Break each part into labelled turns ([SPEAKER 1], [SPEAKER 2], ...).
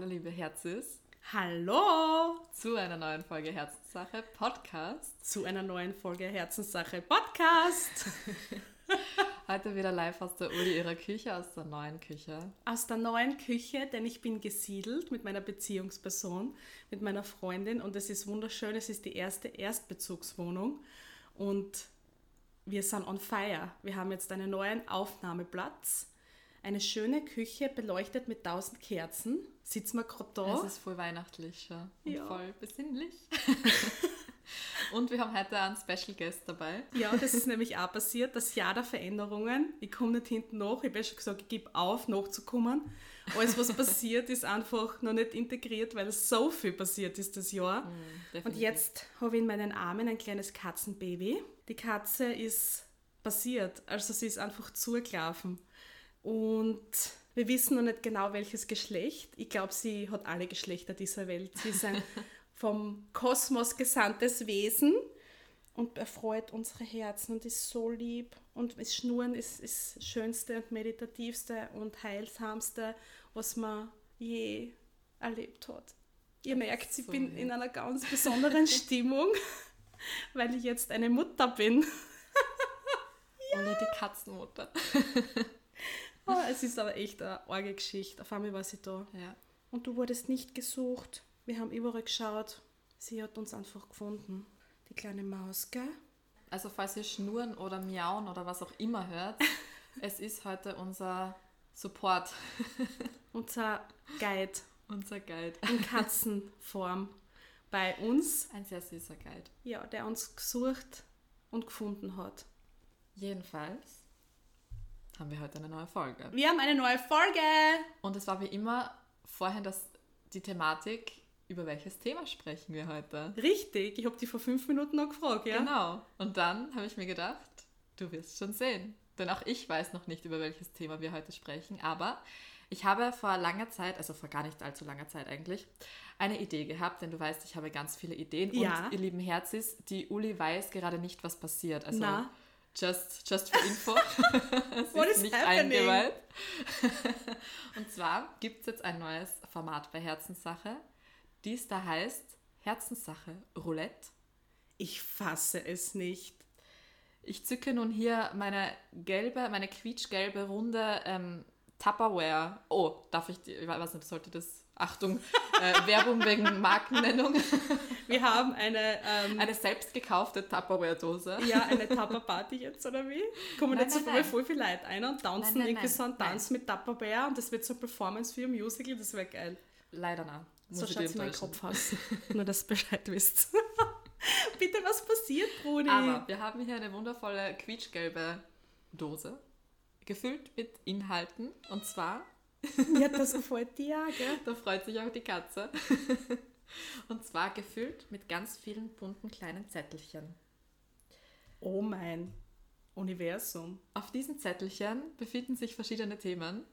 [SPEAKER 1] Hallo liebe Herzis
[SPEAKER 2] Hallo
[SPEAKER 1] zu einer neuen Folge Herzenssache Podcast.
[SPEAKER 2] zu einer neuen Folge Herzenssache Podcast.
[SPEAKER 1] Heute wieder live aus der Uli ihrer Küche, aus der neuen Küche.
[SPEAKER 2] Aus der neuen Küche, denn ich bin gesiedelt mit meiner Beziehungsperson, mit meiner Freundin und es ist wunderschön. Es ist die erste Erstbezugswohnung und wir sind on fire. Wir haben jetzt einen neuen Aufnahmeplatz, eine schöne Küche beleuchtet mit tausend Kerzen. Sitzen wir gerade da?
[SPEAKER 1] Es ist voll weihnachtlich schon und
[SPEAKER 2] Ja.
[SPEAKER 1] voll besinnlich. und wir haben heute einen Special Guest dabei.
[SPEAKER 2] Ja, das ist nämlich auch passiert, das Jahr der Veränderungen. Ich komme nicht hinten nach. Ich habe ja schon gesagt, ich gebe auf, nachzukommen. Alles, was passiert, ist einfach noch nicht integriert, weil so viel passiert ist das Jahr. Und
[SPEAKER 1] definitiv.
[SPEAKER 2] jetzt habe ich in meinen Armen ein kleines Katzenbaby. Die Katze ist passiert, also sie ist einfach zugelaufen. Und wir wissen noch nicht genau, welches Geschlecht. Ich glaube, sie hat alle Geschlechter dieser Welt. Sie ist ein vom Kosmos gesandtes Wesen und erfreut unsere Herzen und ist so lieb. Und das Schnurren ist ist das Schönste und Meditativste und Heilsamste, was man je erlebt hat. Ihr merkt, ich
[SPEAKER 1] So
[SPEAKER 2] bin
[SPEAKER 1] lieb.
[SPEAKER 2] in einer ganz besonderen Stimmung, weil ich jetzt eine Mutter bin.
[SPEAKER 1] Uli, die Katzenmutter.
[SPEAKER 2] Es ist aber echt eine arge Geschichte. Auf einmal war sie da.
[SPEAKER 1] Ja.
[SPEAKER 2] Und du wurdest nicht gesucht. Wir haben überall geschaut. Sie hat uns einfach gefunden. Die kleine Maus, gell?
[SPEAKER 1] Also falls ihr Schnurren oder Miauen oder was auch immer hört, es ist heute unser Support,
[SPEAKER 2] Unser Guide
[SPEAKER 1] unser Guide.
[SPEAKER 2] in Katzenform bei uns.
[SPEAKER 1] Ein sehr süßer Guide.
[SPEAKER 2] Ja, der uns gesucht und gefunden hat.
[SPEAKER 1] Jedenfalls haben wir heute eine neue Folge.
[SPEAKER 2] Wir haben eine neue Folge.
[SPEAKER 1] Und es war wie immer vorhin das, die Thematik, über welches Thema sprechen wir heute.
[SPEAKER 2] Richtig, ich habe die vor fünf Minuten noch gefragt, ja?
[SPEAKER 1] Genau. Und dann habe ich mir gedacht, du wirst schon sehen. Denn auch ich weiß noch nicht, über welches Thema wir heute sprechen. Aber ich habe vor langer Zeit, also vor gar nicht allzu langer Zeit eigentlich, eine Idee gehabt. Denn du weißt, ich habe ganz viele Ideen.
[SPEAKER 2] Ja.
[SPEAKER 1] Und ihr lieben Herzis, die Uli weiß gerade nicht, was passiert. Also
[SPEAKER 2] Na.
[SPEAKER 1] Just, just for info. es
[SPEAKER 2] What
[SPEAKER 1] ist
[SPEAKER 2] is
[SPEAKER 1] nicht
[SPEAKER 2] happening?
[SPEAKER 1] eingeweiht. Und zwar gibt es jetzt ein neues Format bei Herzenssache, dies da heißt Herzenssache Roulette.
[SPEAKER 2] Ich fasse es nicht.
[SPEAKER 1] Ich zücke nun hier meine gelbe, meine quietschgelbe, runde ähm, Tupperware. Oh, darf ich, die- ich weiß nicht, sollte das, Achtung, äh, Werbung wegen Markennennung.
[SPEAKER 2] Wir haben eine, ähm,
[SPEAKER 1] Eine selbst gekaufte Tupperware-Dose.
[SPEAKER 2] ja, eine Tupper-Party jetzt, oder wie? Kommen
[SPEAKER 1] Nein,
[SPEAKER 2] jetzt so
[SPEAKER 1] nein,
[SPEAKER 2] voll,
[SPEAKER 1] nein.
[SPEAKER 2] voll viele Leute ein und tanzen
[SPEAKER 1] Nein,
[SPEAKER 2] irgendwie so einen Tanz mit Tupperware und das wird so eine Performance für ein Musical, das wäre geil.
[SPEAKER 1] Leider nein.
[SPEAKER 2] So schaut sie meinen
[SPEAKER 1] enttäuschen.
[SPEAKER 2] Kopf aus. Nur, dass ihr Bescheid wisst. Bitte, was passiert, Brudi?
[SPEAKER 1] Aber wir haben hier eine wundervolle quietschgelbe Dose, gefüllt mit Inhalten. Und zwar,
[SPEAKER 2] Mir hat das gefällt dir, ja, gell?
[SPEAKER 1] da freut sich auch die Katze. Und zwar gefüllt mit ganz vielen bunten kleinen Zettelchen.
[SPEAKER 2] Oh mein Universum.
[SPEAKER 1] Auf diesen Zettelchen befinden sich verschiedene Themen,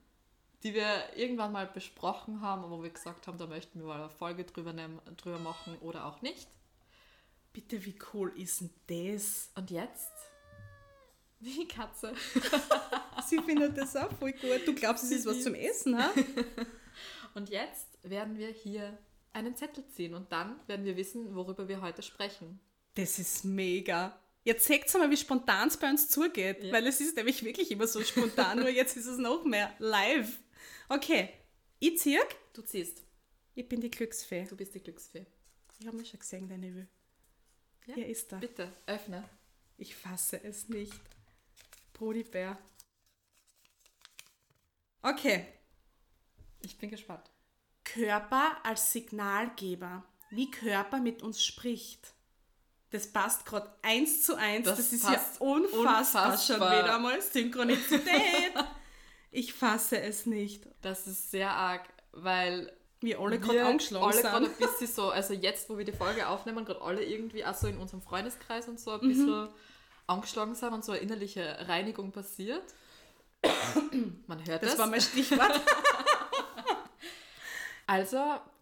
[SPEAKER 1] die wir irgendwann mal besprochen haben, wo wir gesagt haben, da möchten wir mal eine Folge drüber, nehmen, drüber machen oder auch nicht.
[SPEAKER 2] Bitte, wie cool ist denn das?
[SPEAKER 1] Und jetzt, wie Katze,
[SPEAKER 2] Sie findet das auch voll gut. Du glaubst, es ist was zum Essen, ha?
[SPEAKER 1] Und jetzt werden wir hier einen Zettel ziehen und dann werden wir wissen, worüber wir heute sprechen.
[SPEAKER 2] Das ist mega. Jetzt seht ihr mal, wie spontan es bei uns zugeht,
[SPEAKER 1] Ja.
[SPEAKER 2] weil es ist nämlich wirklich immer so spontan, nur jetzt ist es noch mehr live. Okay, ich zieh.
[SPEAKER 1] Du ziehst.
[SPEAKER 2] Ich bin die Glücksfee.
[SPEAKER 1] Du bist die Glücksfee.
[SPEAKER 2] Ich habe mich schon gesehen, deine Will.
[SPEAKER 1] Ja,
[SPEAKER 2] Hier ist er.
[SPEAKER 1] Bitte, öffne.
[SPEAKER 2] Ich fasse es nicht. Brody-Bär. Okay.
[SPEAKER 1] Ich bin gespannt.
[SPEAKER 2] Körper als Signalgeber. Wie Körper mit uns spricht. Das passt gerade eins zu eins. Das,
[SPEAKER 1] Das
[SPEAKER 2] ist ja unfassbar,
[SPEAKER 1] unfassbar.
[SPEAKER 2] schon wieder mal. Synchronizität. Ich fasse es nicht.
[SPEAKER 1] Das ist sehr arg, weil
[SPEAKER 2] Wir alle gerade
[SPEAKER 1] wir
[SPEAKER 2] angeschlagen
[SPEAKER 1] alle gerade
[SPEAKER 2] sind.
[SPEAKER 1] ein bisschen so, also jetzt, wo wir die Folge aufnehmen, gerade alle irgendwie auch so in unserem Freundeskreis und so
[SPEAKER 2] Mhm.
[SPEAKER 1] ein bisschen angeschlagen sind und so eine innerliche Reinigung passiert. Man hört
[SPEAKER 2] Das
[SPEAKER 1] es.
[SPEAKER 2] war mein Stichwort.
[SPEAKER 1] Also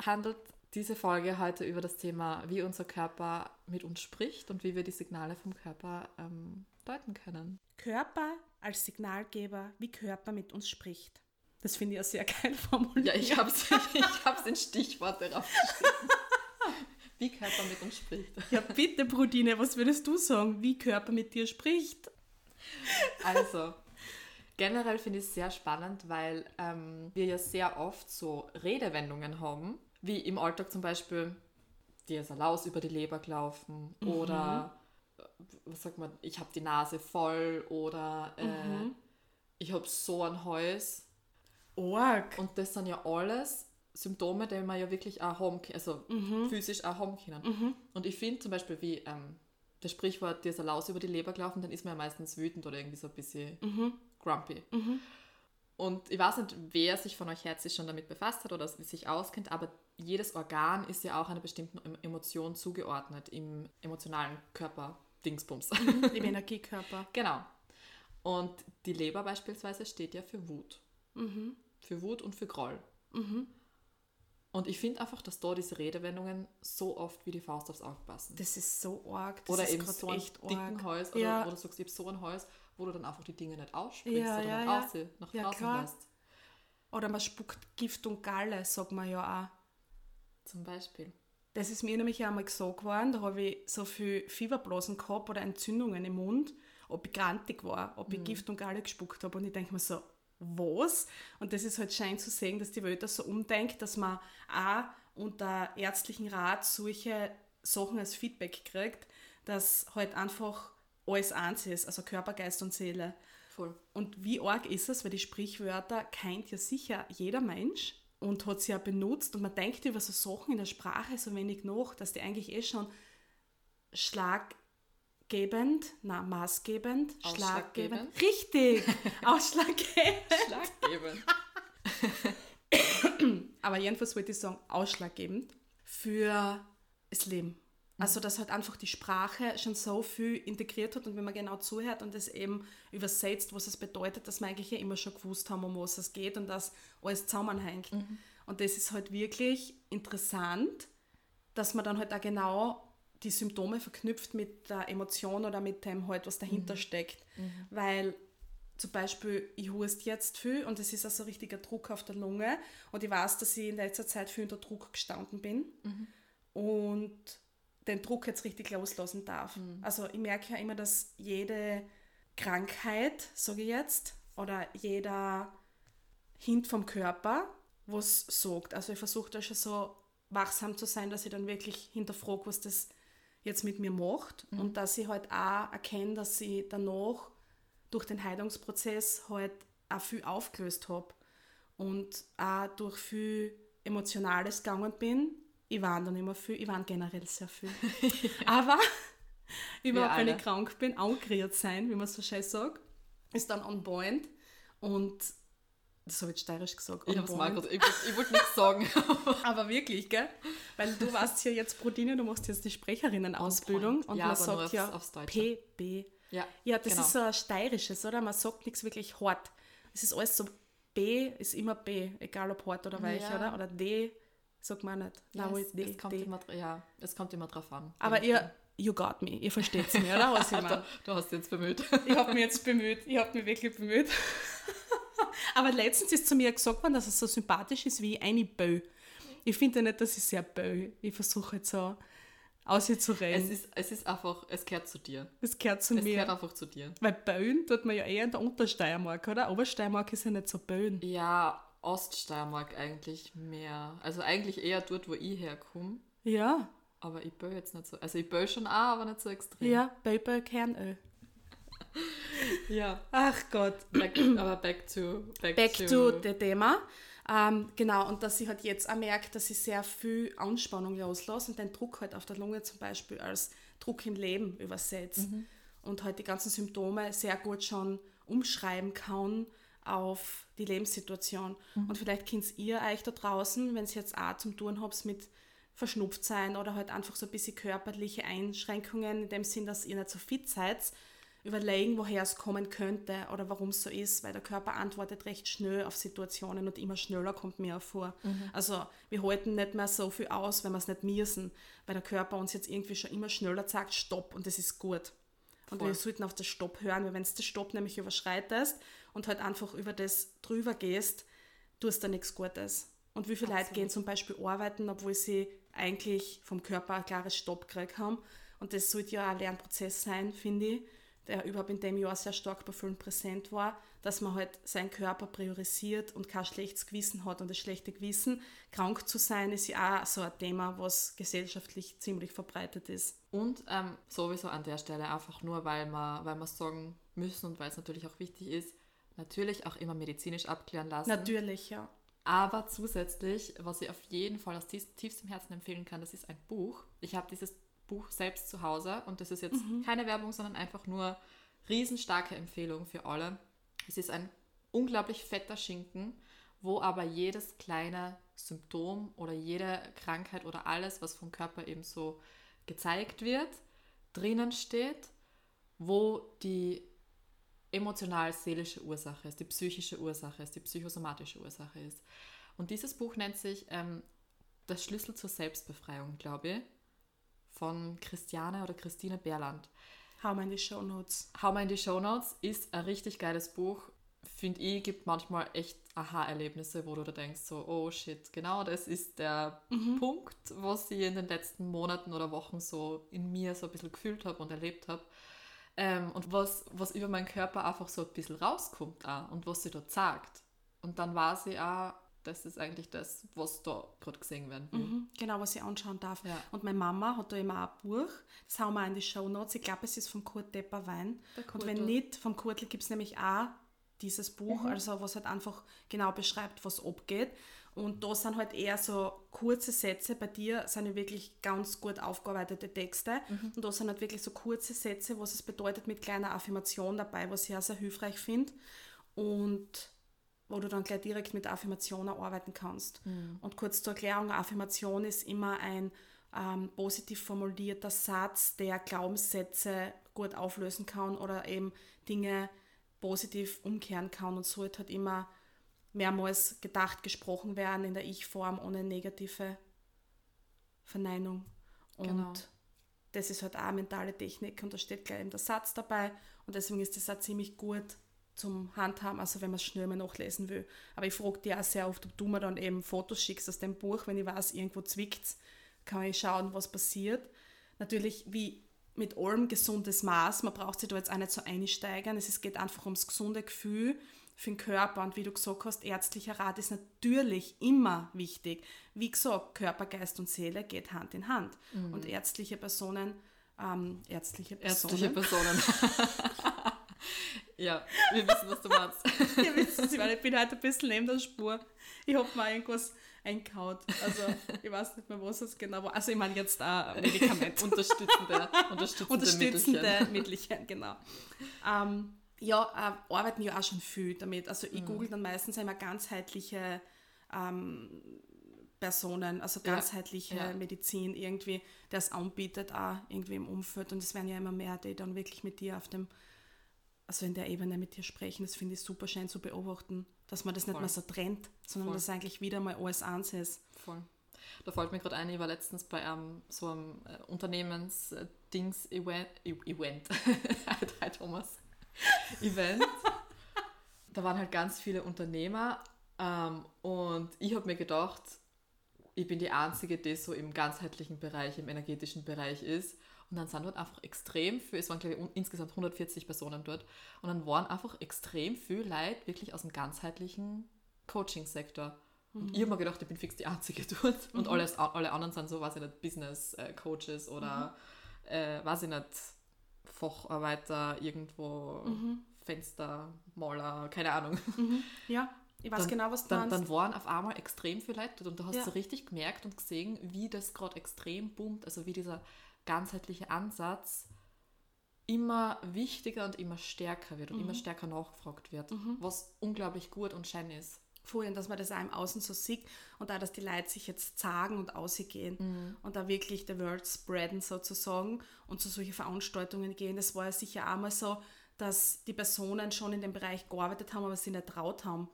[SPEAKER 1] handelt diese Folge heute über das Thema, wie unser Körper mit uns spricht und wie wir die Signale vom Körper ähm, deuten können.
[SPEAKER 2] Körper als Signalgeber, wie Körper mit uns spricht. Das finde ich eine sehr geil formuliert.
[SPEAKER 1] Ja, ich habe es ich hab's in Stichworte draufgeschrieben. Wie Körper mit uns spricht.
[SPEAKER 2] Ja, bitte, Brudine, was würdest du sagen, wie Körper mit dir spricht?
[SPEAKER 1] Also, generell finde ich es sehr spannend, weil ähm, wir ja sehr oft so Redewendungen haben, wie im Alltag zum Beispiel, dir ist ein Laus über die Leber gelaufen oder, äh, was sagt man, ich habe die Nase voll oder äh, ich habe so ein Hals.
[SPEAKER 2] Org.
[SPEAKER 1] Und das sind ja alles Symptome, die man ja wirklich auch haben kann, also physisch auch haben können. Und ich finde zum Beispiel, wie ähm, das Sprichwort, dir ist ein Laus über die Leber gelaufen, dann ist man ja meistens wütend oder irgendwie so ein bisschen grumpy. Und ich weiß nicht, wer sich von euch herzlich schon damit befasst hat oder sich auskennt, aber jedes Organ ist ja auch einer bestimmten Em- Emotion zugeordnet im emotionalen Körper Dingsbums.
[SPEAKER 2] Im Energiekörper.
[SPEAKER 1] genau. Und die Leber beispielsweise steht ja für Wut. Für Wut und für Groll. Und ich finde einfach, dass da diese Redewendungen so oft wie die Faust aufs Auge passen.
[SPEAKER 2] Das ist so arg. Das
[SPEAKER 1] oder
[SPEAKER 2] ist
[SPEAKER 1] eben so
[SPEAKER 2] echt
[SPEAKER 1] dicken
[SPEAKER 2] arg.
[SPEAKER 1] Hals oder
[SPEAKER 2] Ja.
[SPEAKER 1] wo du sagst, ich habe so ein Hals, wo du dann einfach die Dinge nicht aussprichst
[SPEAKER 2] Ja,
[SPEAKER 1] oder
[SPEAKER 2] ja,
[SPEAKER 1] nicht
[SPEAKER 2] ja.
[SPEAKER 1] aussehen, nach
[SPEAKER 2] Ja,
[SPEAKER 1] draußen
[SPEAKER 2] klar.
[SPEAKER 1] lässt.
[SPEAKER 2] Oder man spuckt Gift und Galle, sagt man ja auch.
[SPEAKER 1] Zum Beispiel.
[SPEAKER 2] Das ist mir nämlich auch einmal gesagt worden, da habe ich so viel Fieberblasen gehabt oder Entzündungen im Mund, ob ich grantig war, ob ich Gift und Galle gespuckt habe. Und ich denke mir so, was? Und das ist halt schein zu sehen, dass die Welt das so umdenkt, dass man auch unter ärztlichen Rat solche Sachen als Feedback kriegt, dass halt einfach alles eins ist, also Körper, Geist und Seele.
[SPEAKER 1] Voll.
[SPEAKER 2] Und wie arg ist es, weil die Sprichwörter kennt ja sicher jeder Mensch und hat sie ja benutzt und man denkt über so Sachen in der Sprache so wenig nach, dass die eigentlich eh schon schlaggebend, na maßgebend, schlaggebend, richtig, ausschlaggebend,
[SPEAKER 1] Schlaggebend.
[SPEAKER 2] aber jedenfalls wollte ich sagen, ausschlaggebend für das Leben. Also, dass halt einfach die Sprache schon so viel integriert hat und wenn man genau zuhört und es eben übersetzt, was es bedeutet, dass wir eigentlich ja immer schon gewusst haben, um was es geht und dass alles zusammenhängt. Und das ist halt wirklich interessant, dass man dann halt auch genau die Symptome verknüpft mit der Emotion oder mit dem halt, was dahinter steckt. Weil zum Beispiel, ich hust jetzt viel und es ist also richtiger Druck auf der Lunge und ich weiß, dass ich in letzter Zeit viel unter Druck gestanden bin und den Druck jetzt richtig loslassen darf. Also ich merke ja immer, dass jede Krankheit, sage ich jetzt, oder jeder Hint vom Körper was sagt. Also ich versuche da schon so wachsam zu sein, dass ich dann wirklich hinterfrage, was das jetzt mit mir macht und dass ich halt auch erkenne, dass ich danach durch den Heilungsprozess halt auch viel aufgelöst habe und auch durch viel Emotionales gegangen bin. Ich war dann immer viel, ich war generell sehr viel. Aber überhaupt, wenn ich krank bin, angeriert sein, wie man so schön sagt, ist dann on point und das habe ich steirisch gesagt.
[SPEAKER 1] Ich grad, ich, ich wollte nichts sagen.
[SPEAKER 2] Aber wirklich, gell? Weil du warst ja jetzt, Brodine, du machst jetzt die Sprecherinnenausbildung und
[SPEAKER 1] Ja,
[SPEAKER 2] man sagt ja
[SPEAKER 1] aufs-.
[SPEAKER 2] PB.
[SPEAKER 1] Ja,
[SPEAKER 2] Ja, das
[SPEAKER 1] genau.
[SPEAKER 2] ist so ein steirisches, oder? Man sagt nichts wirklich hart. Es ist alles so B, ist immer B, egal ob hart oder weich,
[SPEAKER 1] Ja.
[SPEAKER 2] oder? Oder D, sagt man nicht.
[SPEAKER 1] Ja,
[SPEAKER 2] Nein, wo
[SPEAKER 1] es,
[SPEAKER 2] D?
[SPEAKER 1] es kommt
[SPEAKER 2] D.
[SPEAKER 1] immer, ja, es kommt immer drauf an.
[SPEAKER 2] Aber ihr, you got me, ihr versteht es mir, oder? Was ich meine.
[SPEAKER 1] Du, du hast dich jetzt bemüht.
[SPEAKER 2] Ich habe mich jetzt bemüht. Ich habe mich wirklich bemüht. Aber letztens ist zu mir gesagt worden, dass es so sympathisch ist wie eine Bö. Ich finde nicht, dass ich sehr bö. Ich versuche jetzt so aus ihr zu
[SPEAKER 1] Es
[SPEAKER 2] reden.
[SPEAKER 1] ist, es ist einfach, es gehört zu dir.
[SPEAKER 2] Das gehört zu
[SPEAKER 1] Es gehört
[SPEAKER 2] mir.
[SPEAKER 1] einfach zu dir.
[SPEAKER 2] Weil Böen tut man ja eher in der Untersteiermark, oder? Obersteiermark ist ja nicht so Böen.
[SPEAKER 1] Ja, Oststeiermark eigentlich mehr. Also eigentlich eher dort, wo ich herkomme.
[SPEAKER 2] Ja,
[SPEAKER 1] Aber ich böll jetzt nicht so. Also ich böll schon auch, aber nicht so extrem.
[SPEAKER 2] ja, Bö, Bö, Kernöl.
[SPEAKER 1] Ja.
[SPEAKER 2] Ach Gott.
[SPEAKER 1] Back, aber back to back,
[SPEAKER 2] Back
[SPEAKER 1] to,
[SPEAKER 2] to the Thema. Ähm, genau, und dass ich halt jetzt auch merke, dass ich sehr viel Anspannung loslasse und den Druck halt auf der Lunge zum Beispiel als Druck im Leben übersetze und halt die ganzen Symptome sehr gut schon umschreiben kann auf die Lebenssituation. Mhm. Und vielleicht könnt ihr euch da draußen, wenn es jetzt auch zum Tun habt mit verschnupft sein oder halt einfach so ein bisschen körperliche Einschränkungen, in dem Sinn, dass ihr nicht so fit seid, überlegen, woher es kommen könnte oder warum es so ist, weil der Körper antwortet recht schnell auf Situationen und immer schneller kommt mir vor. Mhm. Also wir halten nicht mehr so viel aus, wenn wir es nicht müssen, weil der Körper uns jetzt irgendwie schon immer schneller sagt, stopp und das ist gut. Und Voll. wir sollten auf das Stopp hören, weil wenn du das Stopp nämlich überschreitest und halt einfach über das drüber gehst, tust du nichts Gutes. Und wie viele Absolut. Leute gehen zum Beispiel arbeiten, obwohl sie eigentlich vom Körper ein klares Stopp gekriegt haben. Und das sollte ja ein Lernprozess sein, finde ich, der überhaupt in dem Jahr sehr stark bei vielen präsent war, dass man halt seinen Körper priorisiert und kein schlechtes Gewissen hat. Und das schlechte Gewissen, krank zu sein, ist ja auch so ein Thema, was gesellschaftlich ziemlich verbreitet ist.
[SPEAKER 1] Und ähm, sowieso an der Stelle einfach nur, weil wir weil wir sagen müssen und weil es natürlich auch wichtig ist, natürlich auch immer medizinisch abklären lassen.
[SPEAKER 2] Natürlich, ja.
[SPEAKER 1] Aber zusätzlich, was ich auf jeden Fall aus tiefstem Herzen empfehlen kann, das ist ein Buch. Ich habe dieses Buch selbst zu Hause und das ist jetzt mhm. keine Werbung, sondern einfach nur riesenstarke Empfehlung für alle. Es ist ein unglaublich fetter Schinken, wo aber jedes kleine Symptom oder jede Krankheit oder alles, was vom Körper eben so gezeigt wird, drinnen steht, wo die emotional-seelische Ursache ist, die psychische Ursache ist, die psychosomatische Ursache ist. Und dieses Buch nennt sich ähm, Das Schlüssel zur Selbstbefreiung, glaube ich, von Christiane oder Christine Berland.
[SPEAKER 2] Hau mal in die Show Notes.
[SPEAKER 1] Hau mal in die Show Notes ist ein richtig geiles Buch. Finde ich, gibt manchmal echt Aha-Erlebnisse, wo du da denkst, so, oh shit, genau das ist der mhm. Punkt, was ich in den letzten Monaten oder Wochen so in mir so ein bisschen gefühlt habe und erlebt habe. Ähm, und was, was über meinen Körper einfach so ein bisschen rauskommt auch und was sie dort sagt. Und dann war sie auch, das ist eigentlich das, was da gerade gesehen werden will.
[SPEAKER 2] Mhm, genau, was ich anschauen darf. Ja. Und meine Mama hat da immer ein Buch, das haben wir in die Show Notes. Ich glaube, es ist von Kurt Depper Wein. Und wenn nicht, vom Kurtl gibt es nämlich auch dieses Buch, mhm. also was halt einfach genau beschreibt, was abgeht. Und da sind halt eher so kurze Sätze. Bei dir sind ja wirklich ganz gut aufgearbeitete Texte. Mhm. Und da sind halt wirklich so kurze Sätze, was es bedeutet, mit kleiner Affirmation dabei, was ich auch sehr hilfreich finde. Und wo du dann gleich direkt mit Affirmationen arbeiten kannst. Mhm. Und kurz zur Erklärung, Affirmation ist immer ein ähm, positiv formulierter Satz, der Glaubenssätze gut auflösen kann oder eben Dinge positiv umkehren kann und sollte halt immer mehrmals gedacht, gesprochen werden in der Ich-Form ohne negative Verneinung. Und genau. das ist halt auch eine mentale Technik und da steht gleich eben der Satz dabei und deswegen ist das auch ziemlich gut zum Handhaben, also wenn man es schnell mal nachlesen will. Aber ich frage dich auch sehr oft, ob du mir dann eben Fotos schickst aus dem Buch, wenn ich weiß, irgendwo zwickt kann ich schauen, was passiert. Natürlich, wie mit allem gesundes Maß, man braucht sich da jetzt auch nicht so einsteigern, es geht einfach ums gesunde Gefühl für den Körper. Und wie du gesagt hast, ärztlicher Rat ist natürlich immer wichtig. Wie gesagt, Körper, Geist und Seele geht Hand in Hand. Mhm. Und ärztliche Personen, ähm, ärztliche Personen.
[SPEAKER 1] Ärztliche Personen. ja, wir wissen, was du meinst.
[SPEAKER 2] Ihr wisst es, ich bin heute ein bisschen neben der Spur. Ich habe mal irgendwas einkaut. Also ich weiß nicht mehr, was es genau war. Also ich meine jetzt auch Medikament.
[SPEAKER 1] unterstützende, unterstützende,
[SPEAKER 2] unterstützende Mittelchen. Mittelchen genau. Ähm, ja, äh, arbeiten ja auch schon viel damit. Also ich mhm. google dann meistens immer ganzheitliche ähm, Personen, also ganzheitliche ja, ja. Medizin irgendwie, der es anbietet, auch irgendwie im Umfeld. Und es werden ja immer mehr, die dann wirklich mit dir auf dem, also in der Ebene mit dir sprechen. Das finde ich super schön zu beobachten, dass man das nicht Voll. mehr so trennt, sondern Voll. dass eigentlich wieder mal alles eins ist.
[SPEAKER 1] Voll. Da fällt mir gerade ein, ich war letztens bei einem, so einem äh, Unternehmens-Dings-Event, Event, Hi Thomas, Event. da waren halt ganz viele Unternehmer ähm, und ich habe mir gedacht, ich bin die Einzige, die so im ganzheitlichen Bereich, im energetischen Bereich ist. Und dann sind dort einfach extrem viel, es waren glaube ich insgesamt 140 Personen dort, und dann waren einfach extrem viel Leute wirklich aus dem ganzheitlichen Coaching-Sektor. Und mhm. ich habe mir gedacht, ich bin fix die Einzige dort. Und mhm. alle anderen sind so, weiß ich nicht, Business-Coaches oder, mhm. äh, weiß ich nicht, Facharbeiter, irgendwo mhm. Fenstermaler, keine Ahnung.
[SPEAKER 2] Mhm. Ja, ich weiß
[SPEAKER 1] dann,
[SPEAKER 2] genau, was
[SPEAKER 1] du dann, meinst. Dann waren auf einmal extrem viele Leute und du hast ja. so richtig gemerkt und gesehen, wie das gerade extrem boomt, also wie dieser ganzheitliche Ansatz immer wichtiger und immer stärker wird und immer stärker nachgefragt wird, was unglaublich gut und schön ist.
[SPEAKER 2] vorhin, dass man das auch im Außen so sieht und auch, dass die Leute sich jetzt sagen und ausgehen
[SPEAKER 1] Mhm.
[SPEAKER 2] und da wirklich the word spreaden sozusagen und zu solchen Veranstaltungen gehen. Das war ja sicher auch mal so, dass die Personen schon in dem Bereich gearbeitet haben, aber sie nicht traut haben,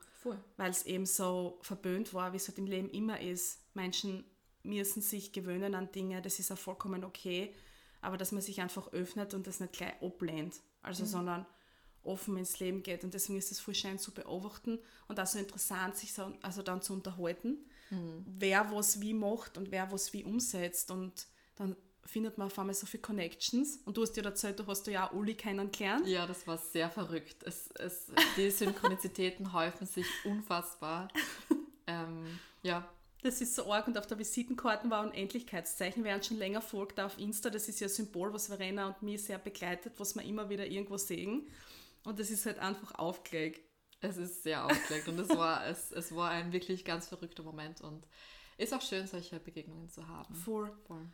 [SPEAKER 2] weil es eben so verböhnt war, wie es halt im Leben immer ist. Menschen müssen sich gewöhnen an Dinge, das ist auch vollkommen okay, aber dass man sich einfach öffnet und das nicht gleich ablehnt, also sondern offen ins Leben geht und deswegen ist es voll schön zu beobachten und auch so interessant, sich so, also dann zu unterhalten, wer was wie macht und wer was wie umsetzt und dann findet man auf einmal so viele Connections und du hast dir erzählt, du hast ja auch Uli kennengelernt.
[SPEAKER 1] Ja, das war sehr verrückt. Es, es, die Synchronizitäten häufen sich unfassbar. Ähm, ja,
[SPEAKER 2] Das ist so arg und auf der Visitenkarte war ein Endlichkeitszeichen. Wer uns schon länger folgt auf Insta, das ist ja ein Symbol, was Verena und mich sehr begleitet, was wir immer wieder irgendwo sehen. Und das ist halt einfach aufgelegt.
[SPEAKER 1] es ist sehr aufgelegt und es war, es, es war ein wirklich ganz verrückter Moment und ist auch schön, solche Begegnungen zu haben.
[SPEAKER 2] Voll.
[SPEAKER 1] Voll.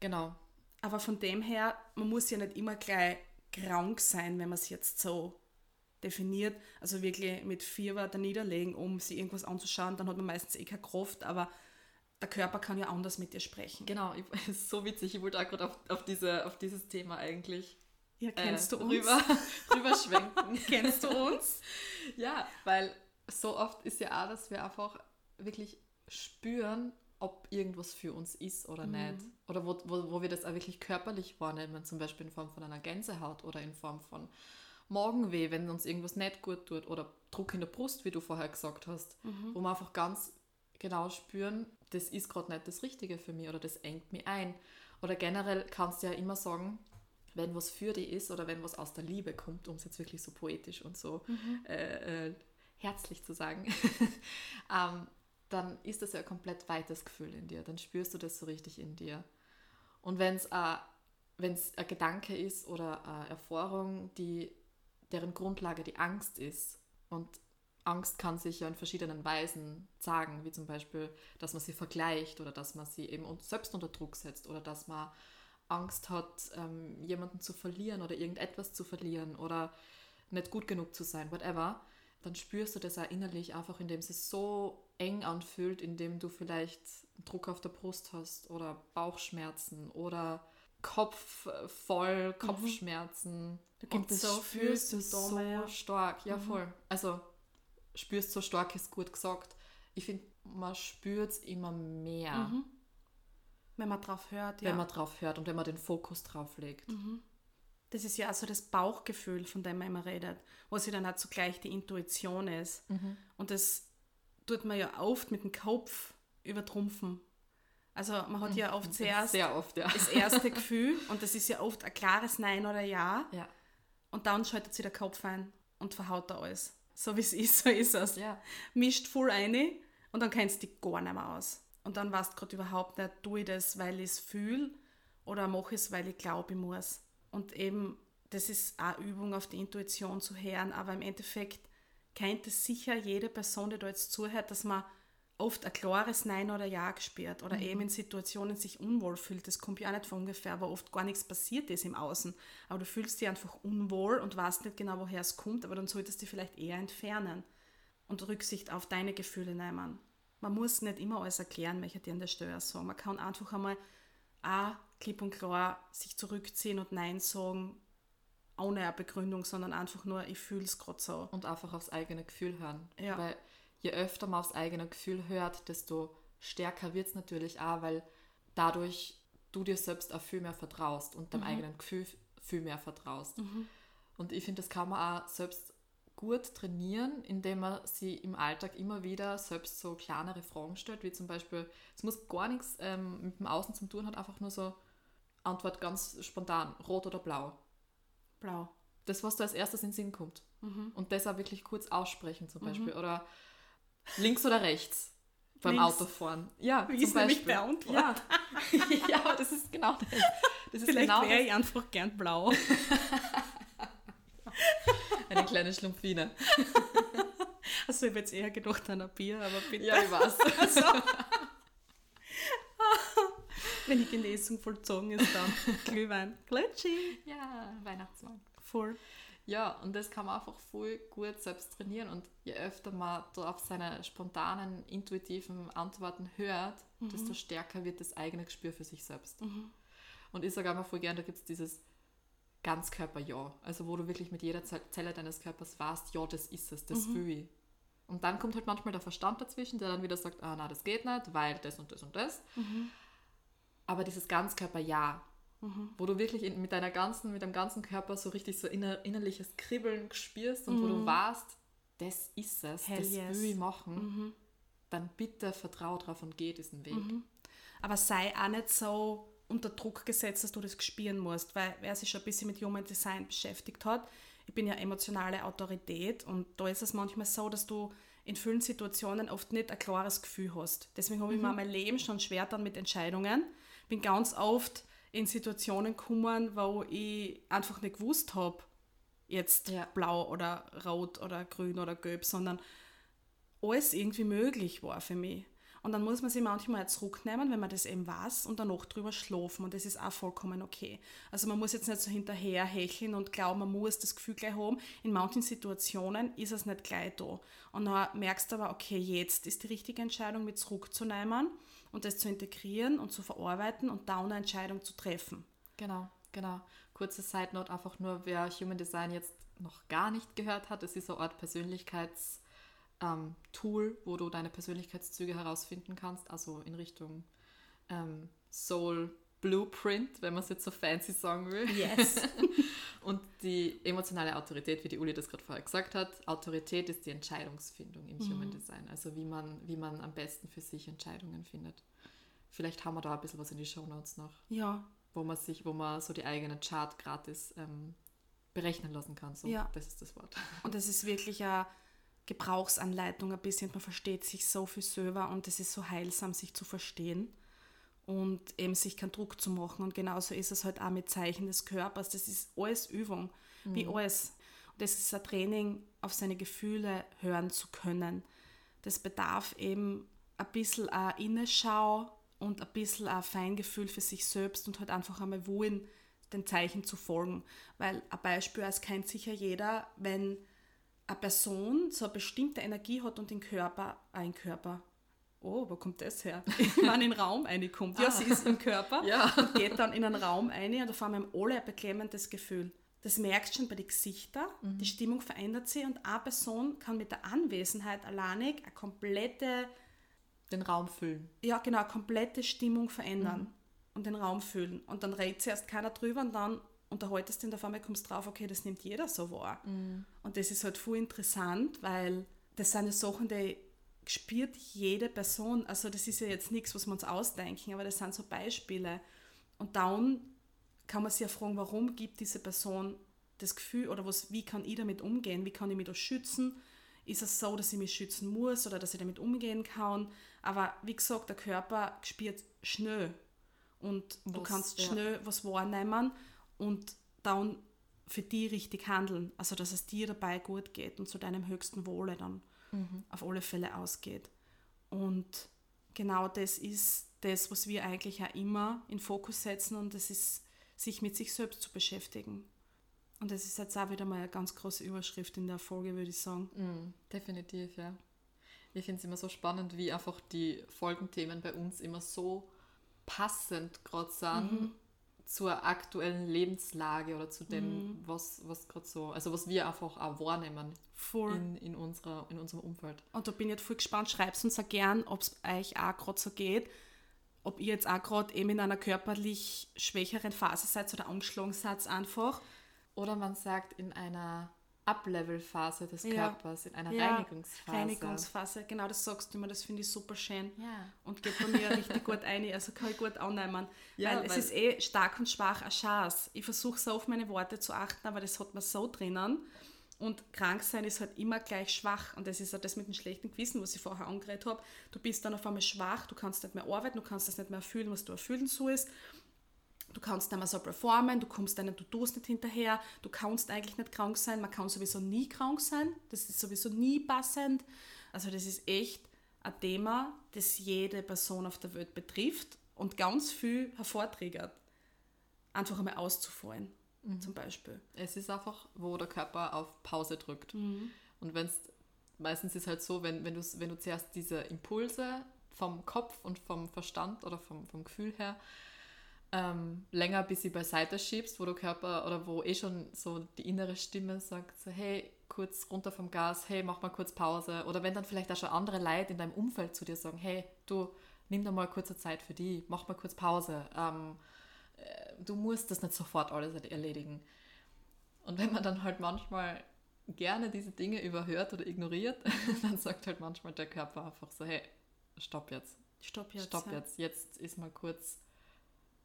[SPEAKER 1] Genau.
[SPEAKER 2] Aber von dem her, man muss ja nicht immer gleich krank sein, wenn man es jetzt so definiert. Also wirklich mit Fieber da niederlegen, um sich irgendwas anzuschauen, dann hat man meistens eh keine Kraft, aber der Körper kann ja anders mit dir sprechen.
[SPEAKER 1] Genau, ich, ist so witzig. Ich wollte auch gerade auf, auf, diese, auf dieses Thema eigentlich
[SPEAKER 2] Ja, kennst
[SPEAKER 1] äh,
[SPEAKER 2] du uns?
[SPEAKER 1] rüber, rüberschwenken.
[SPEAKER 2] Kennst du uns?
[SPEAKER 1] Ja, weil so oft ist ja auch, dass wir einfach wirklich spüren, ob irgendwas für uns ist oder nicht. Oder wo, wo, wo wir das auch wirklich körperlich wahrnehmen, zum Beispiel in Form von einer Gänsehaut oder in Form von Magenweh, wenn uns irgendwas nicht gut tut oder Druck in der Brust, wie du vorher gesagt hast, wo wir einfach ganz genau spüren, das ist gerade nicht das Richtige für mich oder das engt mich ein. Oder generell kannst du ja immer sagen, wenn was für dich ist oder wenn was aus der Liebe kommt, um es jetzt wirklich so poetisch und so äh, äh, herzlich zu sagen, ähm, dann ist das ja ein komplett weites Gefühl in dir. Dann spürst du das so richtig in dir. Und wenn es wenn es ein Gedanke ist oder eine Erfahrung, die, deren Grundlage die Angst ist. Und Angst kann sich ja in verschiedenen Weisen sagen, wie zum Beispiel, dass man sie vergleicht oder dass man sie eben selbst unter Druck setzt oder dass man Angst hat, ähm, jemanden zu verlieren oder irgendetwas zu verlieren oder nicht gut genug zu sein, whatever, dann spürst du das auch innerlich einfach, indem es so eng anfühlt, indem du vielleicht Druck auf der Brust hast oder Bauchschmerzen oder Kopf äh, voll, Kopfschmerzen.
[SPEAKER 2] Da
[SPEAKER 1] Und das
[SPEAKER 2] so
[SPEAKER 1] spürst du so
[SPEAKER 2] ja.
[SPEAKER 1] stark. Ja, voll. Also spürst so stark ist gut gesagt. Ich finde, man spürt es immer mehr,
[SPEAKER 2] Wenn man drauf hört, ja.
[SPEAKER 1] wenn man drauf hört und wenn man den Fokus drauf legt.
[SPEAKER 2] Das ist ja auch so das Bauchgefühl, von dem man immer redet, wo sie dann auch zugleich die Intuition ist. Und das tut man ja oft mit dem Kopf übertrumpfen. Also man hat ja oft zuerst
[SPEAKER 1] Sehr oft, ja.
[SPEAKER 2] das erste Gefühl und das ist ja oft ein klares Nein oder Ja
[SPEAKER 1] Ja,
[SPEAKER 2] und dann schaltet sich der Kopf ein und verhaut da alles. So wie es ist, so ist es.
[SPEAKER 1] ja.
[SPEAKER 2] Mischt voll eine und dann kennst du dich gar nicht mehr aus. Und dann weißt du gerade überhaupt nicht, tue ich das, weil ich es fühle oder mache ich es, weil ich glaube, ich muss. Und eben, das ist auch Übung auf die Intuition zu hören, aber im Endeffekt kennt es sicher jede Person, die da jetzt zuhört, dass man oft ein klares Nein oder Ja gespürt oder eben in Situationen sich unwohl fühlt. Das kommt ja auch nicht von ungefähr, weil oft gar nichts passiert ist im Außen. Aber du fühlst dich einfach unwohl und weißt nicht genau, woher es kommt, aber dann solltest du dich vielleicht eher entfernen und Rücksicht auf deine Gefühle nehmen. Man muss nicht immer alles erklären, möchte ich dir an der Stelle sagen. Man kann einfach einmal auch klipp und klar sich zurückziehen und Nein sagen, ohne eine Begründung, sondern einfach nur, ich fühle es gerade so.
[SPEAKER 1] Und einfach aufs eigene Gefühl hören.
[SPEAKER 2] Ja.
[SPEAKER 1] Weil je öfter man aufs eigene Gefühl hört, desto stärker wird es natürlich auch, weil dadurch du dir selbst auch viel mehr vertraust und deinem eigenen Gefühl viel mehr vertraust. Und ich finde, das kann man auch selbst gut trainieren, indem man sie im Alltag immer wieder selbst so kleinere Fragen stellt, wie zum Beispiel, es muss gar nichts ähm, mit dem Außen zu tun, hat einfach nur so Antwort ganz spontan, rot oder blau.
[SPEAKER 2] Blau.
[SPEAKER 1] Das, was da als erstes in den Sinn kommt. Und das auch wirklich kurz aussprechen zum Beispiel. Oder links oder rechts beim
[SPEAKER 2] Links.
[SPEAKER 1] Autofahren. Ja,
[SPEAKER 2] Wie
[SPEAKER 1] zum
[SPEAKER 2] ist nämlich
[SPEAKER 1] Beispiel.
[SPEAKER 2] beantwortet.
[SPEAKER 1] Ja. ja, aber das ist genau das. Das ist
[SPEAKER 2] Vielleicht
[SPEAKER 1] genau
[SPEAKER 2] wäre ich einfach gern blau.
[SPEAKER 1] Eine kleine Schlumpfine.
[SPEAKER 2] Also ich hätte jetzt eher gedacht an ein Bier, aber bitte.
[SPEAKER 1] Ja, ich weiß.
[SPEAKER 2] Wenn die Genesung vollzogen ist, dann Glühwein. Glitschi.
[SPEAKER 1] Ja, Weihnachtsmarkt.
[SPEAKER 2] Voll.
[SPEAKER 1] Ja, und das kann man einfach voll gut selbst trainieren. Und je öfter man da auf seine spontanen, intuitiven Antworten hört, desto stärker wird das eigene Gespür für sich selbst. Und ich sage mal voll gern, da gibt es dieses Ganzkörper-Ja. Also wo du wirklich mit jeder Ze- Zelle deines Körpers weißt, ja, das ist es, das will ich. Und dann kommt halt manchmal der Verstand dazwischen, der dann wieder sagt, ah, na, das geht nicht, weil das und das und das. Aber dieses Ganzkörper-Ja, wo du wirklich in, mit deiner ganzen, mit deinem ganzen Körper so richtig so inner, innerliches Kribbeln spürst und wo du weißt, das ist es,
[SPEAKER 2] Hell
[SPEAKER 1] das
[SPEAKER 2] yes.
[SPEAKER 1] will ich machen, dann bitte vertrau drauf und geh diesen Weg.
[SPEAKER 2] Aber sei auch nicht so unter Druck gesetzt, dass du das spüren musst, weil wer sich schon ein bisschen mit Human Design beschäftigt hat, ich bin ja emotionale Autorität und da ist es manchmal so, dass du in vielen Situationen oft nicht ein klares Gefühl hast. Deswegen habe ich mir mein Leben schon schwer dann mit Entscheidungen. Bin ganz oft in Situationen gekommen, wo ich einfach nicht gewusst habe, jetzt
[SPEAKER 1] Ja.
[SPEAKER 2] blau oder rot oder grün oder gelb, sondern alles irgendwie möglich war für mich. Und dann muss man sich manchmal zurücknehmen, wenn man das eben weiß und danach drüber schlafen und das ist auch vollkommen okay. Also man muss jetzt nicht so hinterher hecheln und glauben, man muss das Gefühl gleich haben. In manchen Situationen ist es nicht gleich da. Und dann merkst du aber, okay, jetzt ist die richtige Entscheidung, mit zurückzunehmen und das zu integrieren und zu verarbeiten und da eine Entscheidung zu treffen.
[SPEAKER 1] Genau, genau. Kurze Side Note einfach nur, wer Human Design jetzt noch gar nicht gehört hat, es ist eine Art Persönlichkeits- ähm, Tool, wo du deine Persönlichkeitszüge herausfinden kannst, also in Richtung ähm, Soul Blueprint, wenn man es jetzt so fancy sagen will.
[SPEAKER 2] Yes.
[SPEAKER 1] Und die emotionale Autorität, wie die Uli das gerade vorher gesagt hat, Autorität ist die Entscheidungsfindung im Human Design, also wie man, wie man am besten für sich Entscheidungen findet. Vielleicht haben wir da ein bisschen was in die Show Notes noch,
[SPEAKER 2] ja,
[SPEAKER 1] wo man sich, wo man so die eigene Chart gratis ähm, berechnen lassen kann. So,
[SPEAKER 2] Ja.
[SPEAKER 1] das ist das Wort.
[SPEAKER 2] Und es ist wirklich eine Gebrauchsanleitung ein bisschen. Man versteht sich so viel selber und es ist so heilsam, sich zu verstehen und eben sich keinen Druck zu machen. Und genauso ist es halt auch mit Zeichen des Körpers. Das ist alles Übung, wie alles. Und das ist ein Training, auf seine Gefühle hören zu können. Das bedarf eben ein bisschen eine Innenschau und ein bisschen ein Feingefühl für sich selbst und halt einfach einmal wollen, den Zeichen zu folgen. Weil ein Beispiel, es kennt sicher jeder, wenn eine Person so eine bestimmte Energie hat und den Körper, ein Körper, oh, wo kommt das her? Meine, in den Raum reinkommt. Ja, sie ist im Körper
[SPEAKER 1] Ja.
[SPEAKER 2] und geht dann in einen Raum rein und auf einmal alle ein beklemmendes Gefühl. Das merkst du schon bei den Gesichtern, die Stimmung verändert sich und eine Person kann mit der Anwesenheit alleinig eine komplette
[SPEAKER 1] Den Raum füllen.
[SPEAKER 2] ja, genau, eine komplette Stimmung verändern und den Raum füllen. Und dann redet zuerst keiner drüber und dann unterhaltest du und auf einmal kommst du drauf, okay, das nimmt jeder so wahr. Und das ist halt voll interessant, weil das sind ja Sachen, die spürt jede Person. Also das ist ja jetzt nichts, was wir uns ausdenken, aber das sind so Beispiele. Und dann kann man sich ja fragen, warum gibt diese Person das Gefühl oder was, wie kann ich damit umgehen? Wie kann ich mich da schützen? Ist es so, dass ich mich schützen muss oder dass ich damit umgehen kann? Aber wie gesagt, der Körper spürt schnell und du
[SPEAKER 1] Was,
[SPEAKER 2] kannst
[SPEAKER 1] ja.
[SPEAKER 2] schnell was wahrnehmen und dann für die richtig handeln. Also, dass es dir dabei gut geht und zu deinem höchsten Wohle dann auf alle Fälle ausgeht. Und genau das ist das, was wir eigentlich auch immer in Fokus setzen und das ist, sich mit sich selbst zu beschäftigen. Und das ist jetzt auch wieder mal eine ganz große Überschrift in der Folge, würde ich sagen.
[SPEAKER 1] Mm, definitiv, ja. Ich finde es immer so spannend, wie einfach die Folgenthemen bei uns immer so passend gerade sind zur aktuellen Lebenslage oder zu dem, was, was gerade so, also was wir einfach auch wahrnehmen
[SPEAKER 2] Voll.
[SPEAKER 1] in, in, unserer, in unserem Umfeld.
[SPEAKER 2] Und da bin ich jetzt voll gespannt. Schreibt uns auch gern, ob es euch auch gerade so geht. Ob ihr jetzt auch gerade eben in einer körperlich schwächeren Phase seid oder angeschlagen seid einfach.
[SPEAKER 1] Oder man sagt in einer Up-Level-Phase des
[SPEAKER 2] Ja.
[SPEAKER 1] Körpers, in einer
[SPEAKER 2] Ja,
[SPEAKER 1] Reinigungsphase.
[SPEAKER 2] Reinigungsphase, genau das sagst du immer, das finde ich super schön.
[SPEAKER 1] Ja.
[SPEAKER 2] Und geht bei mir richtig gut ein, also kann ich gut annehmen.
[SPEAKER 1] Ja,
[SPEAKER 2] weil es
[SPEAKER 1] weil-
[SPEAKER 2] ist eh stark und schwach eine Chance. Ich versuche so auf meine Worte zu achten, aber das hat man so drinnen. Und krank sein ist halt immer gleich schwach. Und das ist ja das mit dem schlechten Gewissen, was ich vorher angeredet habe. Du bist dann auf einmal schwach, du kannst nicht mehr arbeiten, du kannst das nicht mehr erfüllen, was du erfüllen sollst. Du kannst nicht mehr so performen, du kommst deinen To-Dos nicht hinterher, du kannst eigentlich nicht krank sein, man kann sowieso nie krank sein, das ist sowieso nie passend. Also das ist echt ein Thema, das jede Person auf der Welt betrifft und ganz viel hervortriggert. Einfach einmal auszufallen,
[SPEAKER 1] Mhm.
[SPEAKER 2] zum Beispiel.
[SPEAKER 1] Es ist einfach, wo der Körper auf Pause drückt.
[SPEAKER 2] Mhm.
[SPEAKER 1] Und wenn es meistens ist halt so, wenn, wenn, du, wenn du zuerst diese Impulse vom Kopf und vom Verstand oder vom, vom Gefühl her ähm, länger bis sie beiseite schiebst, wo der Körper oder wo eh schon so die innere Stimme sagt, so, hey, kurz runter vom Gas, hey, mach mal kurz Pause. Oder wenn dann vielleicht auch schon andere Leute in deinem Umfeld zu dir sagen, hey, du, nimm da mal kurze Zeit für die, mach mal kurz Pause. Ähm, äh, du musst das nicht sofort alles erledigen. Und wenn man dann halt manchmal gerne diese Dinge überhört oder ignoriert, dann sagt halt manchmal der Körper einfach so, hey, stopp jetzt,
[SPEAKER 2] Stopp jetzt.
[SPEAKER 1] stopp
[SPEAKER 2] ja.
[SPEAKER 1] jetzt, jetzt ist mal kurz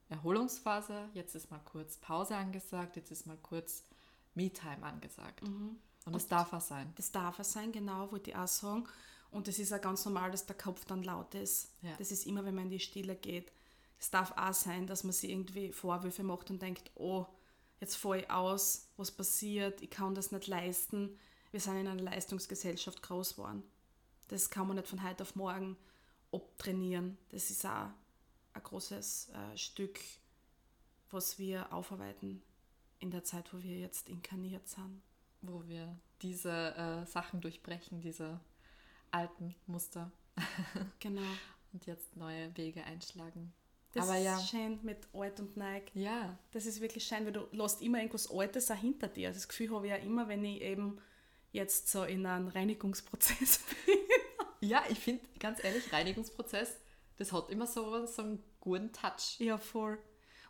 [SPEAKER 1] Erholungsphase, jetzt ist mal kurz Pause angesagt, jetzt ist mal kurz Me-Time angesagt.
[SPEAKER 2] Mhm.
[SPEAKER 1] Und das darf auch sein.
[SPEAKER 2] Das darf es sein, genau, wollte ich auch sagen. Und es ist auch ganz normal, dass der Kopf dann laut ist.
[SPEAKER 1] Ja.
[SPEAKER 2] Das ist immer, wenn man in die Stille geht. Es darf auch sein, dass man sich irgendwie Vorwürfe macht und denkt, oh, jetzt fahre ich aus, was passiert, ich kann das nicht leisten. Wir sind in einer Leistungsgesellschaft groß geworden. Das kann man nicht von heute auf morgen abtrainieren. Das ist auch ein großes äh, Stück, was wir aufarbeiten in der Zeit, wo wir jetzt inkarniert sind.
[SPEAKER 1] wo wir diese äh, Sachen durchbrechen, diese alten Muster
[SPEAKER 2] Genau.
[SPEAKER 1] und jetzt neue Wege einschlagen.
[SPEAKER 2] Das
[SPEAKER 1] Aber
[SPEAKER 2] ist
[SPEAKER 1] ja,
[SPEAKER 2] schön mit alt und neig.
[SPEAKER 1] ja,
[SPEAKER 2] Das ist wirklich schön, weil du lässt immer irgendwas Altes auch hinter dir. Das Gefühl habe ich ja immer, wenn ich eben jetzt so in einem Reinigungsprozess bin.
[SPEAKER 1] ja, ich finde ganz ehrlich, Reinigungsprozess, das hat immer so, so einen guten Touch.
[SPEAKER 2] Ja, voll.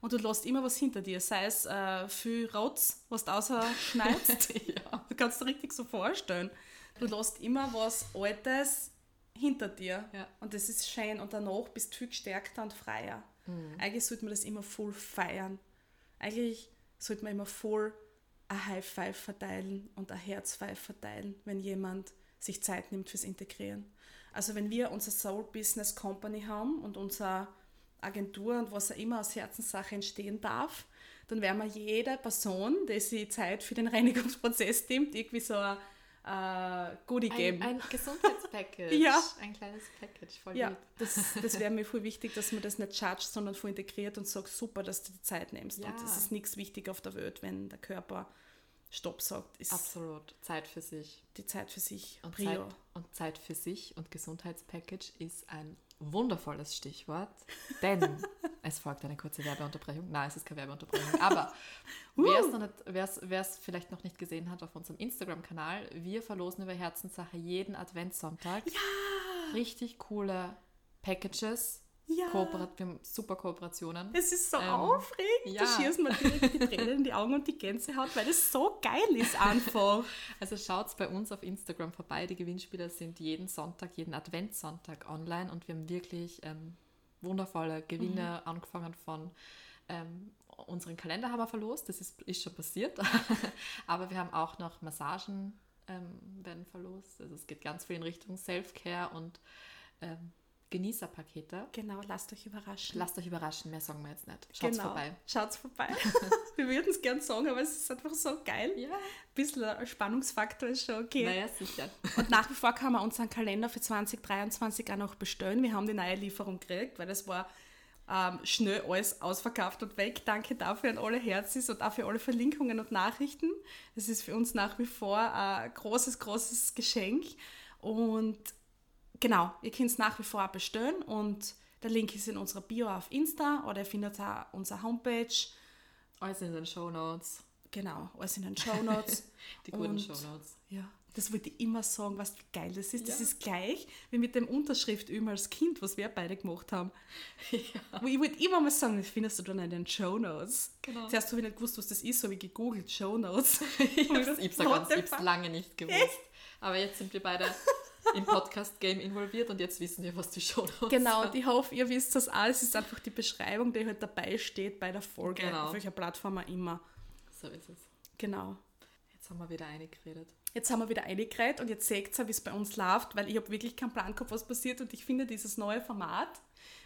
[SPEAKER 2] Und du lässt immer was hinter dir, sei es äh, viel Rotz, was du ausschneidest.
[SPEAKER 1] ja.
[SPEAKER 2] du kannst dir richtig so vorstellen. Du lässt immer was Altes hinter dir.
[SPEAKER 1] Ja.
[SPEAKER 2] Und das ist schön. Und danach bist du viel gestärkter und freier.
[SPEAKER 1] Mhm.
[SPEAKER 2] Eigentlich sollte man das immer voll feiern. Eigentlich sollte man immer voll ein High Five verteilen und ein Herz Five verteilen, wenn jemand sich Zeit nimmt fürs Integrieren. Also wenn wir unser Soul Business Company haben und unsere Agentur und was auch immer aus Herzenssache entstehen darf, dann werden wir jede Person, die sich Zeit für den Reinigungsprozess nimmt, irgendwie so ein äh, Goodie geben.
[SPEAKER 1] Ein, ein Gesundheitspackage.
[SPEAKER 2] Ja.
[SPEAKER 1] Ein kleines Package, voll
[SPEAKER 2] Ja,
[SPEAKER 1] lieb.
[SPEAKER 2] das, das wäre mir voll wichtig, dass man das nicht judgt, sondern voll integriert und sagt, super, dass du die Zeit nimmst.
[SPEAKER 1] Ja.
[SPEAKER 2] Und es ist nichts wichtig auf der Welt, wenn der Körper Stopp sagt, ist
[SPEAKER 1] Absolut. Zeit für sich.
[SPEAKER 2] die Zeit für sich
[SPEAKER 1] Und. Zeit, und Zeit für sich und Gesundheitspackage ist ein wundervolles Stichwort, denn es folgt eine kurze Werbeunterbrechung. Nein, es ist keine Werbeunterbrechung, aber wer es vielleicht noch nicht gesehen hat auf unserem Instagram-Kanal, wir verlosen über Herzenssache jeden Adventssonntag richtig coole Packages,
[SPEAKER 2] Ja.
[SPEAKER 1] Kooperat wir haben super Kooperationen.
[SPEAKER 2] Es ist so
[SPEAKER 1] Ähm,
[SPEAKER 2] aufregend, da
[SPEAKER 1] ja.
[SPEAKER 2] schießen mir direkt die Tränen in die Augen und die Gänsehaut, weil es so geil ist einfach.
[SPEAKER 1] Also schaut bei uns auf Instagram vorbei. Die Gewinnspiele sind jeden Sonntag, jeden Adventssonntag online und wir haben wirklich ähm, wundervolle Gewinne,
[SPEAKER 2] Mhm.
[SPEAKER 1] angefangen von ähm, unseren Kalender haben wir verlost, das ist, ist schon passiert. Aber wir haben auch noch Massagen ähm, werden verlost. Also es geht ganz viel in Richtung Self-Care und ähm, Genießerpakete.
[SPEAKER 2] Genau, lasst euch überraschen.
[SPEAKER 1] Lasst euch überraschen, mehr sagen wir jetzt nicht. Schaut's
[SPEAKER 2] genau.
[SPEAKER 1] vorbei.
[SPEAKER 2] Schaut's vorbei. wir würden es gern sagen, aber es ist einfach so geil.
[SPEAKER 1] Ja,
[SPEAKER 2] Ein bisschen Spannungsfaktor ist schon okay.
[SPEAKER 1] naja, sicher.
[SPEAKER 2] Und nach wie vor kann man unseren Kalender für 2023 auch noch bestellen. Wir haben die neue Lieferung gekriegt, weil es war ähm, schnell alles ausverkauft und weg. Danke dafür an alle Herzis und auch für alle Verlinkungen und Nachrichten. Das ist für uns nach wie vor ein großes, großes Geschenk. Und genau, ihr könnt es nach wie vor bestellen und der Link ist in unserer Bio auf Insta oder ihr findet auch unsere Homepage.
[SPEAKER 1] Alles in den Show Notes.
[SPEAKER 2] Genau, alles in den Show Notes.
[SPEAKER 1] Die guten
[SPEAKER 2] Und-
[SPEAKER 1] Show Notes.
[SPEAKER 2] Ja, das wollte ich immer sagen, was wie geil das ist. Das
[SPEAKER 1] Ja.
[SPEAKER 2] ist gleich wie mit dem Unterschrift üben als Kind, was wir beide gemacht haben. Wo Ich wollte immer mal sagen, das findest du dann in den Show Notes.
[SPEAKER 1] Genau.
[SPEAKER 2] Zuerst habe ich nicht gewusst, was das ist, habe ich gegoogelt, Show Notes.
[SPEAKER 1] Ich habe es lange nicht gewusst. Aber jetzt sind wir beide im Podcast-Game involviert und jetzt wissen wir, was die Show
[SPEAKER 2] Genau,
[SPEAKER 1] sind.
[SPEAKER 2] und ich hoffe, ihr wisst das auch. Es ist einfach die Beschreibung, die halt dabei steht bei der Folge,
[SPEAKER 1] Genau.
[SPEAKER 2] auf welcher Plattform auch immer.
[SPEAKER 1] So ist es.
[SPEAKER 2] Genau.
[SPEAKER 1] Jetzt haben wir wieder eingeredet.
[SPEAKER 2] Jetzt haben wir wieder eingereiht und jetzt seht ihr, wie es bei uns läuft, weil ich habe wirklich keinen Plan gehabt, was passiert und ich finde dieses neue Format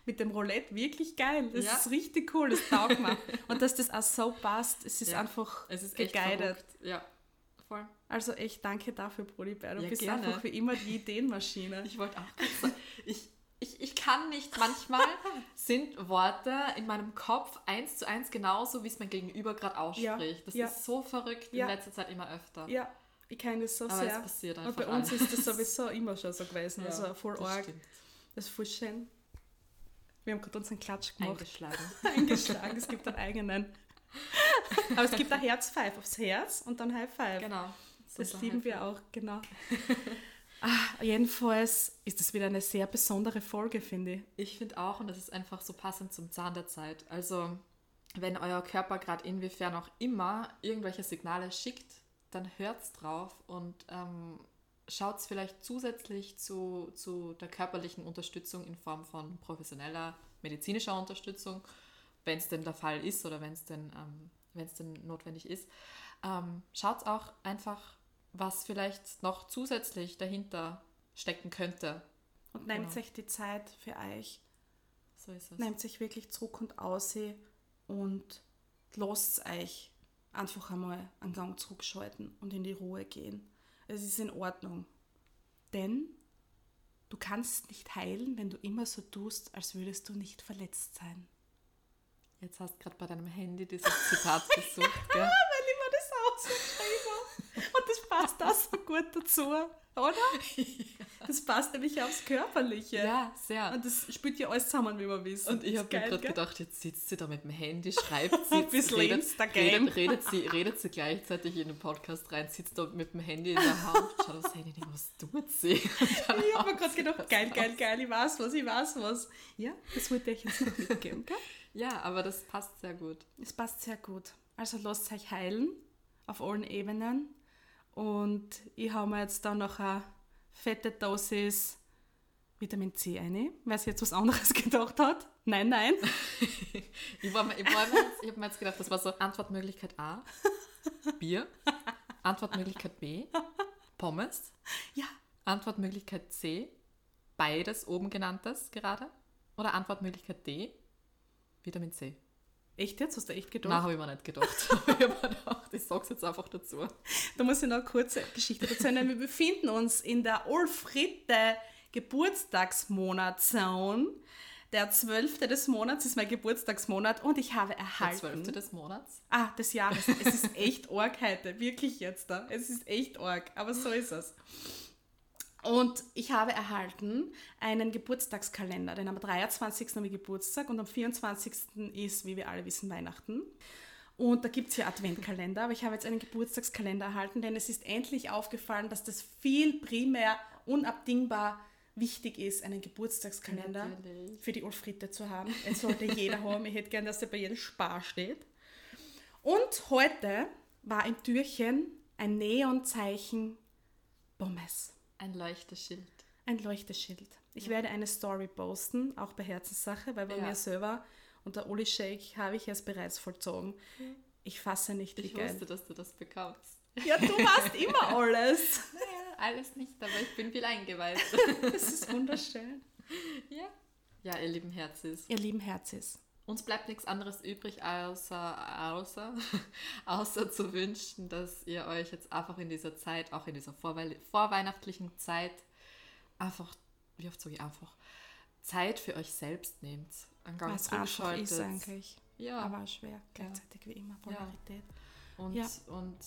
[SPEAKER 2] mit dem Roulette wirklich geil. Das
[SPEAKER 1] Ja.
[SPEAKER 2] ist richtig cool, das taugt mir. und dass das auch so passt, es ist
[SPEAKER 1] Ja.
[SPEAKER 2] einfach
[SPEAKER 1] Es ist echt
[SPEAKER 2] geguided.
[SPEAKER 1] Ja, voll.
[SPEAKER 2] Also echt danke dafür, Brody Bär. Du
[SPEAKER 1] Ja,
[SPEAKER 2] bist
[SPEAKER 1] gerne.
[SPEAKER 2] einfach wie immer die Ideenmaschine.
[SPEAKER 1] Ich wollte auch gerade sagen, ich, ich, ich kann nicht. Manchmal sind Worte in meinem Kopf eins zu eins genauso, wie es mein Gegenüber gerade ausspricht.
[SPEAKER 2] Ja,
[SPEAKER 1] Das
[SPEAKER 2] ja.
[SPEAKER 1] ist so verrückt in letzter Zeit immer öfter.
[SPEAKER 2] Ja, ich kenne das so
[SPEAKER 1] Aber
[SPEAKER 2] sehr.
[SPEAKER 1] es passiert
[SPEAKER 2] Und
[SPEAKER 1] einfach
[SPEAKER 2] bei uns
[SPEAKER 1] alles.
[SPEAKER 2] ist das sowieso immer schon so gewesen. Also voll
[SPEAKER 1] das
[SPEAKER 2] arg.
[SPEAKER 1] stimmt.
[SPEAKER 2] Das ist voll schön. Wir haben gerade unseren Klatsch gemacht.
[SPEAKER 1] Eingeschlagen.
[SPEAKER 2] Eingeschlagen. es gibt einen eigenen. Aber es gibt ein Herz Five aufs Herz und dann High Five.
[SPEAKER 1] Genau.
[SPEAKER 2] Das
[SPEAKER 1] Super
[SPEAKER 2] lieben wir auch, genau. ah, jedenfalls ist das wieder eine sehr besondere Folge, finde ich.
[SPEAKER 1] Ich finde auch, und das ist einfach so passend zum Zahn der Zeit. Also, wenn euer Körper gerade inwiefern auch immer irgendwelche Signale schickt, dann hört's drauf und ähm, schaut vielleicht zusätzlich zu, zu der körperlichen Unterstützung in Form von professioneller medizinischer Unterstützung, wenn es denn der Fall ist oder wenn es denn, ähm, wenn's denn notwendig ist. Ähm, schaut auch einfach, was vielleicht noch zusätzlich dahinter stecken könnte.
[SPEAKER 2] Und nehmt
[SPEAKER 1] Genau.
[SPEAKER 2] euch die Zeit für euch.
[SPEAKER 1] So ist es.
[SPEAKER 2] Nehmt sich wirklich zurück und aussehen und lasst euch einfach einmal einen Gang zurückschalten und in die Ruhe gehen. Es ist in Ordnung. Denn du kannst nicht heilen, wenn du immer so tust, als würdest du nicht verletzt sein.
[SPEAKER 1] Jetzt hast du gerade bei deinem Handy dieses Zitat gesucht, gell?
[SPEAKER 2] Weil ich mir das auch so geschrieben habe. Und das passt auch so gut dazu, oder? Das passt nämlich aufs Körperliche.
[SPEAKER 1] Ja, sehr.
[SPEAKER 2] Und das spielt ja alles zusammen, wie wir wissen.
[SPEAKER 1] Und ich habe mir gerade gedacht, jetzt sitzt sie da mit dem Handy, schreibt sie,
[SPEAKER 2] Ein bisschen
[SPEAKER 1] redet,
[SPEAKER 2] Instagram.
[SPEAKER 1] redet, redet, sie, redet sie gleichzeitig in den Podcast rein, sitzt da mit dem Handy in der Hand, schaut aufs Handy, denkt, was tut sie?
[SPEAKER 2] Ich habe mir gerade gedacht, geil, geil, geil, ich weiß was, ich weiß was. Ja, das wollte ich jetzt noch mitgeben, gell?
[SPEAKER 1] Ja, aber das passt sehr gut.
[SPEAKER 2] Es passt sehr gut. Also lasst euch heilen auf allen Ebenen. Und ich habe mir jetzt da noch eine fette Dosis Vitamin C eine. Wer sich jetzt was anderes gedacht hat? Nein, nein.
[SPEAKER 1] Ich, war, ich, war mir jetzt, ich habe mir jetzt gedacht, das war so Antwortmöglichkeit A, Bier, Antwortmöglichkeit B, Pommes,
[SPEAKER 2] Ja,
[SPEAKER 1] Antwortmöglichkeit C, beides oben genanntes gerade. Oder Antwortmöglichkeit D, Vitamin C.
[SPEAKER 2] echt jetzt? Hast du echt
[SPEAKER 1] Nein,
[SPEAKER 2] gedacht?
[SPEAKER 1] habe ich mir nicht gedacht. ich habe mir gedacht, ich sag's jetzt einfach dazu.
[SPEAKER 2] Da muss ich noch eine kurze Geschichte dazu erzählen. Wir befinden uns in der Ulfritte Geburtstagsmonatszone. Der 12. des Monats ist mein Geburtstagsmonat und ich habe
[SPEAKER 1] Der
[SPEAKER 2] erhalten.
[SPEAKER 1] 12. des Monats.
[SPEAKER 2] Ah, des Jahres. Es ist echt arg heute. Wirklich jetzt da. Es ist echt arg. Aber so ist es. Und ich habe erhalten einen Geburtstagskalender, denn am 23. habe ich Geburtstag und am 24. ist, wie wir alle wissen, Weihnachten. Und da gibt es ja Adventkalender, aber ich habe jetzt einen Geburtstagskalender erhalten, denn es ist endlich aufgefallen, dass das viel primär unabdingbar wichtig ist, einen Geburtstagskalender
[SPEAKER 1] Natürlich.
[SPEAKER 2] für die Ulfritte zu haben. Es sollte jeder haben. Ich hätte gern, dass der bei jedem Spar steht. Und heute war im Türchen ein Neonzeichen Pommes.
[SPEAKER 1] Ein Leuchteschild.
[SPEAKER 2] Ein Leuchteschild. Ich werde eine Story posten, auch bei Herzenssache, weil bei
[SPEAKER 1] Ja.
[SPEAKER 2] mir selber und der Uli Shake habe ich es bereits vollzogen. Ich fasse nicht, wie
[SPEAKER 1] Ich
[SPEAKER 2] geil.
[SPEAKER 1] wusste, dass du das bekommst.
[SPEAKER 2] Ja, du machst immer alles.
[SPEAKER 1] Naja, alles nicht, aber ich bin viel eingeweiht.
[SPEAKER 2] Das ist wunderschön.
[SPEAKER 1] ja. Ja, ihr lieben Herzis.
[SPEAKER 2] Ihr lieben Herzis.
[SPEAKER 1] Uns bleibt nichts anderes übrig, außer, außer, außer zu wünschen, dass ihr euch jetzt einfach in dieser Zeit, auch in dieser vorwei vorweihnachtlichen Zeit, einfach, wie oft sage ich einfach, Zeit für euch selbst nehmt. Einen Gang
[SPEAKER 2] Was einfach ist eigentlich.
[SPEAKER 1] Ja,
[SPEAKER 2] Aber schwer, gleichzeitig wie immer. Polarität.
[SPEAKER 1] und,
[SPEAKER 2] ja.
[SPEAKER 1] und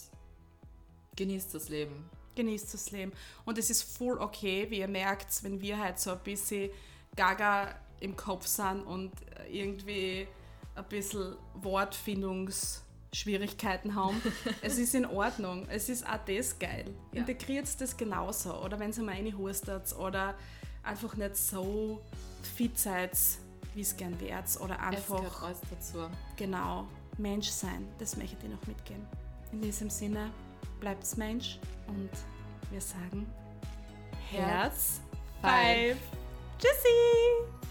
[SPEAKER 1] genießt das Leben.
[SPEAKER 2] genießt das Leben. Und es ist voll okay, wie ihr merkt, wenn wir halt so ein bisschen gaga im Kopf sind und irgendwie ein bisschen Wortfindungsschwierigkeiten haben. es ist in Ordnung. Es ist auch das geil.
[SPEAKER 1] Ja.
[SPEAKER 2] Integriert das genauso. Oder wenn ihr mal reinhustet oder einfach nicht so fit seid, wie es gern wärt. Oder
[SPEAKER 1] Es
[SPEAKER 2] einfach
[SPEAKER 1] alles dazu.
[SPEAKER 2] genau Mensch sein. Das möchte ich dir noch mitgeben. In diesem Sinne, bleibt's Mensch und wir sagen
[SPEAKER 1] Herz
[SPEAKER 2] Herz, Five. Tschüssi!